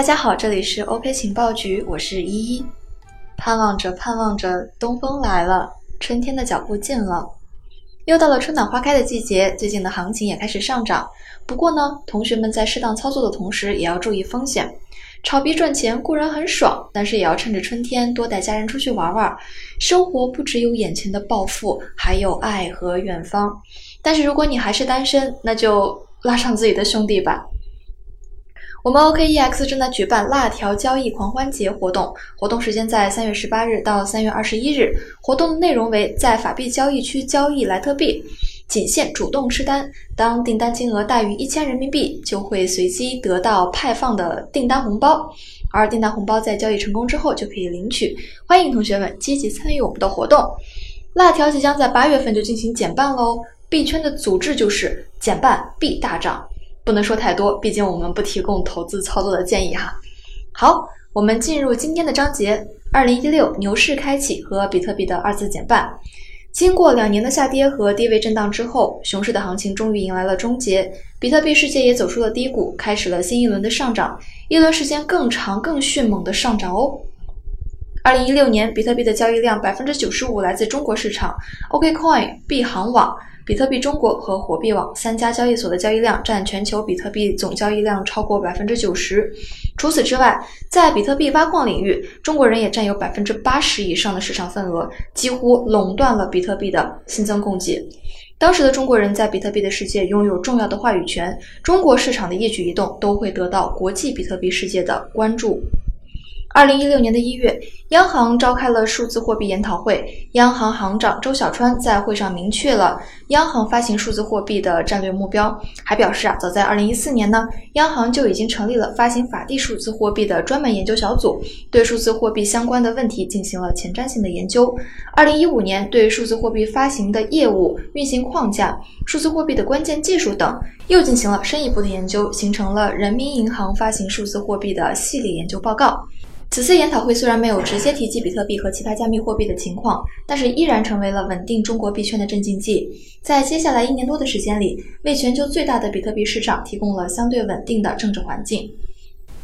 大家好，这里是 OK 情报局，我是依依。盼望着盼望着，东风来了，春天的脚步近了，又到了春暖花开的季节，最近的行情也开始上涨。不过呢，同学们在适当操作的同时，也要注意风险。炒币赚钱固然很爽，但是也要趁着春天多带家人出去玩玩。生活不只有眼前的暴富，还有爱和远方。但是如果你还是单身，那就拉上自己的兄弟吧。我们 OKEX 正在举办辣条交易狂欢节活动，活动时间在三月十八日到三月二十一日。活动的内容为在法币交易区交易莱特币，仅限主动吃单。当订单金额大于一千人民币，就会随机得到派放的订单红包，而订单红包在交易成功之后就可以领取。欢迎同学们积极参与我们的活动。辣条即将在八月份就进行减半喽，币圈的组织就是减半必大涨。不能说太多，毕竟我们不提供投资操作的建议哈。好，我们进入今天的章节。二零一六牛市开启和比特币的二次减半。经过两年的下跌和低位震荡之后，熊市的行情终于迎来了终结，比特币世界也走出了低谷，开始了新一轮的上涨，一轮时间更长、更迅猛的上涨哦。二零一六年，比特币的交易量百分之九十五来自中国市场，OKCoin、币行网。比特币中国和火币网三家交易所的交易量占全球比特币总交易量超过百分之九十。除此之外，在比特币挖矿领域，中国人也占有百分之八十以上的市场份额，几乎垄断了比特币的新增供给。当时的中国人在比特币的世界拥有重要的话语权，中国市场的一举一动都会得到国际比特币世界的关注。二零一六年的一月，央行召开了数字货币研讨会。央行行长周小川在会上明确了央行发行数字货币的战略目标，还表示啊，早在二零一四年呢，央行就已经成立了发行法定数字货币的专门研究小组，对数字货币相关的问题进行了前瞻性的研究。二零一五年，对数字货币发行的业务、运行框架、数字货币的关键技术等，又进行了深一步的研究，形成了人民银行发行数字货币的系列研究报告。此次研讨会虽然没有直接提及比特币和其他加密货币的情况，但是依然成为了稳定中国币圈的镇静剂。在接下来一年多的时间里，为全球最大的比特币市场提供了相对稳定的政治环境。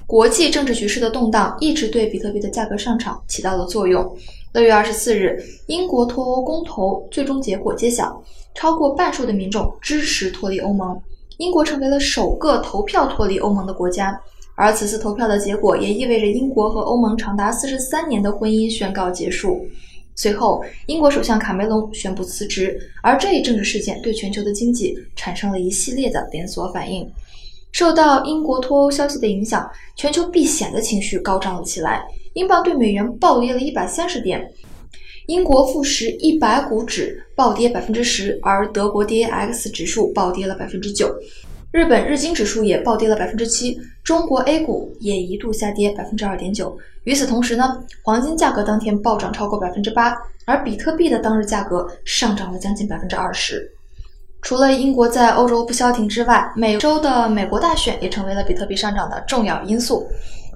国际政治局势的动荡一直对比特币的价格上涨起到了作用。六月二十四日，英国脱欧公投最终结果揭晓，超过半数的民众支持脱离欧盟，英国成为了首个投票脱离欧盟的国家。而此次投票的结果也意味着英国和欧盟长达四十三年的婚姻宣告结束。随后，英国首相卡梅隆宣布辞职，而这一政治事件对全球的经济产生了一系列的连锁反应。受到英国脱欧消息的影响，全球避险的情绪高涨了起来，英镑对美元暴跌了一百三十点，英国富时一百股指暴跌百分之十，而德国 DAX 指数暴跌了百分之九。日本日经指数也暴跌了百分之七，中国 A 股也一度下跌百分之二点九。与此同时呢，黄金价格当天暴涨超过百分之八，而比特币的当日价格上涨了将近百分之二十。除了英国在欧洲不消停之外，每周的美国大选也成为了比特币上涨的重要因素。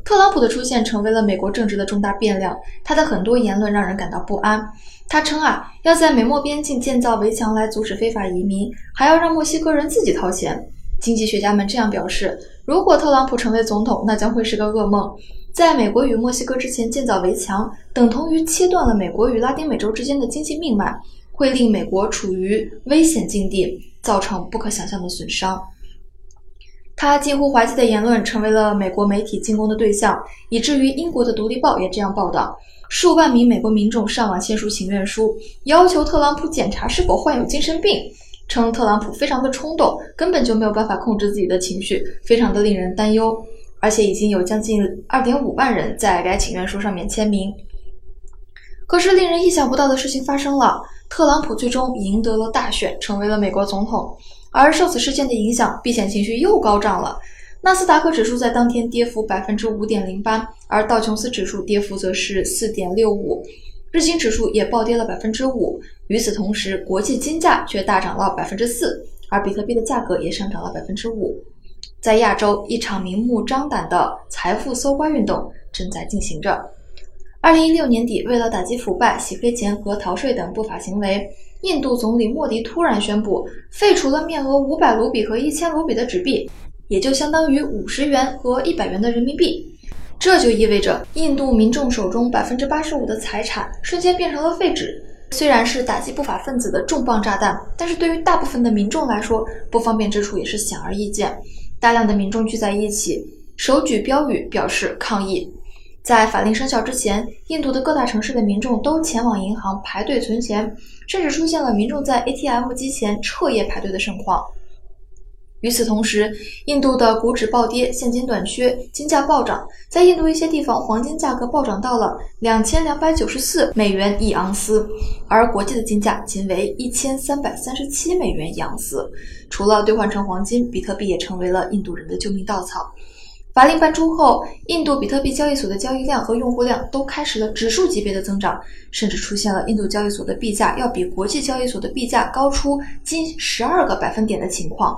特朗普的出现成为了美国政治的重大变量，他的很多言论让人感到不安。他称啊，要在美墨边境建造围墙来阻止非法移民，还要让墨西哥人自己掏钱。经济学家们这样表示：如果特朗普成为总统，那将会是个噩梦。在美国与墨西哥之前建造围墙，等同于切断了美国与拉丁美洲之间的经济命脉，会令美国处于危险境地，造成不可想象的损伤。他近乎滑稽的言论成为了美国媒体进攻的对象，以至于英国的《独立报》也这样报道：数万名美国民众上网签署请愿书，要求特朗普检查是否患有精神病。称特朗普非常的冲动，根本就没有办法控制自己的情绪，非常的令人担忧。而且已经有将近二点五万人在该请愿书上面签名。可是令人意想不到的事情发生了，特朗普最终赢得了大选，成为了美国总统。而受此事件的影响，避险情绪又高涨了。纳斯达克指数在当天跌幅百分之五点零八，而道琼斯指数跌幅则是四点六五。日经指数也暴跌了百分之五，与此同时，国际金价却大涨了百分之四，而比特币的价格也上涨了百分之五。在亚洲，一场明目张胆的财富搜刮运动正在进行着。二零一六年底，为了打击腐败、洗黑钱和逃税等不法行为，印度总理莫迪突然宣布废除了面额五百卢比和一千卢比的纸币，也就相当于五十元和一百元的人民币。这就意味着印度民众手中百分之八十五的财产瞬间变成了废纸。虽然是打击不法分子的重磅炸弹，但是对于大部分的民众来说，不方便之处也是显而易见。大量的民众聚在一起，手举标语表示抗议。在法令生效之前，印度的各大城市的民众都前往银行排队存钱，甚至出现了民众在 ATM 机前彻夜排队的盛况。与此同时，印度的股指暴跌，现金短缺，金价暴涨。在印度一些地方，黄金价格暴涨到了两千两百九十四美元一盎司，而国际的金价仅为一千三百三十七美元一盎司。除了兑换成黄金，比特币也成为了印度人的救命稻草。法令颁出后，印度比特币交易所的交易量和用户量都开始了指数级别的增长，甚至出现了印度交易所的币价要比国际交易所的币价高出近十二个百分点的情况。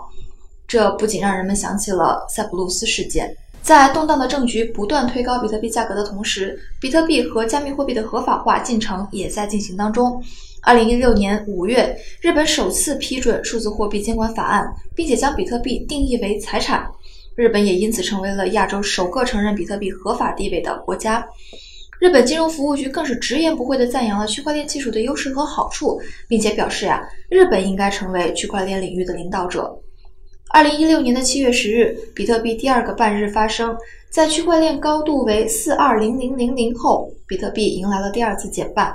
这不仅让人们想起了塞浦路斯事件，在动荡的政局不断推高比特币价格的同时，比特币和加密货币的合法化进程也在进行当中。二零一六年五月，日本首次批准数字货币监管法案，并且将比特币定义为财产。日本也因此成为了亚洲首个承认比特币合法地位的国家。日本金融服务局更是直言不讳地赞扬了区块链技术的优势和好处，并且表示呀，日本应该成为区块链领域的领导者。二零一六年的七月十日，比特币第二个半日发生，在区块链高度为四二零零零零后，比特币迎来了第二次减半。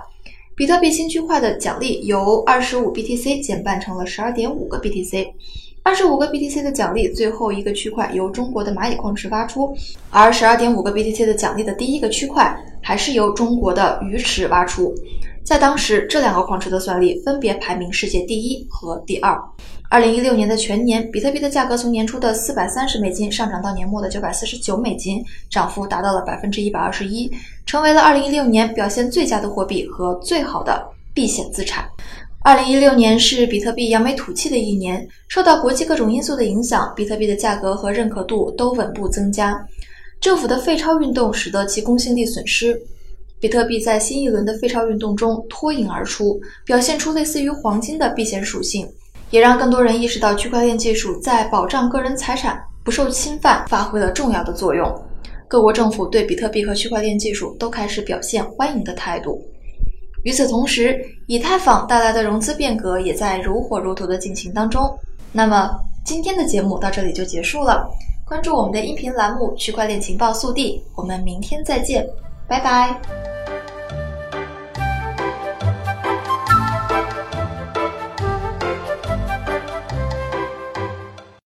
比特币新区块的奖励由二十五 BTC 减半成了十二点五个 BTC。二十五个 BTC 的奖励，最后一个区块由中国的蚂蚁矿池挖出，而十二点五个 BTC 的奖励的第一个区块还是由中国的鱼池挖出。在当时，这两个矿池的算力分别排名世界第一和第二。二零一六年的全年，比特币的价格从年初的四百三十美金上涨到年末的九百四十九美金，涨幅达到了百分之一百二十一，成为了二零一六年表现最佳的货币和最好的避险资产。二零一六年是比特币扬眉吐气的一年，受到国际各种因素的影响，比特币的价格和认可度都稳步增加。政府的废钞运动使得其公信力损失，比特币在新一轮的废钞运动中脱颖而出，表现出类似于黄金的避险属性。也让更多人意识到区块链技术在保障个人财产不受侵犯发挥了重要的作用。各国政府对比特币和区块链技术都开始表现欢迎的态度。与此同时，以太坊带来的融资变革也在如火如荼的进行当中。那么，今天的节目到这里就结束了。关注我们的音频栏目《区块链情报速递》，我们明天再见，拜拜。